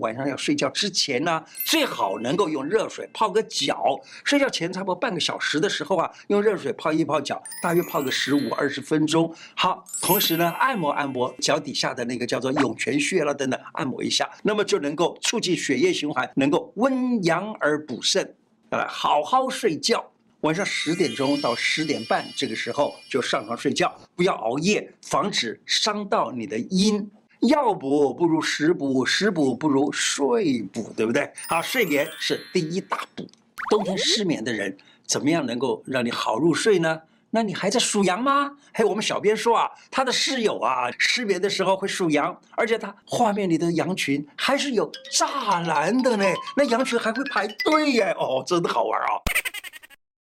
晚上要睡觉之前呢，最好能够用热水泡个脚。睡觉前差不多半个小时的时候啊，用热水泡一泡脚，大约泡个十五二十分钟。好，同时呢，按摩按摩脚底下的那个叫做涌泉穴了等等，按摩一下，那么就能够促进血液循环，能够温阳而补肾。呃，好好睡觉。晚上十点钟到十点半这个时候就上床睡觉，不要熬夜，防止伤到你的阴。药补不如食补，食补不如睡补，对不对？好，睡眠是第一大补。冬天失眠的人，怎么样能够让你好入睡呢？那你还在数羊吗？嘿，我们小编说啊，他的室友啊，失眠的时候会数羊，而且他画面里的羊群还是有栅栏的呢，那羊群还会排队耶，哦，真的好玩啊。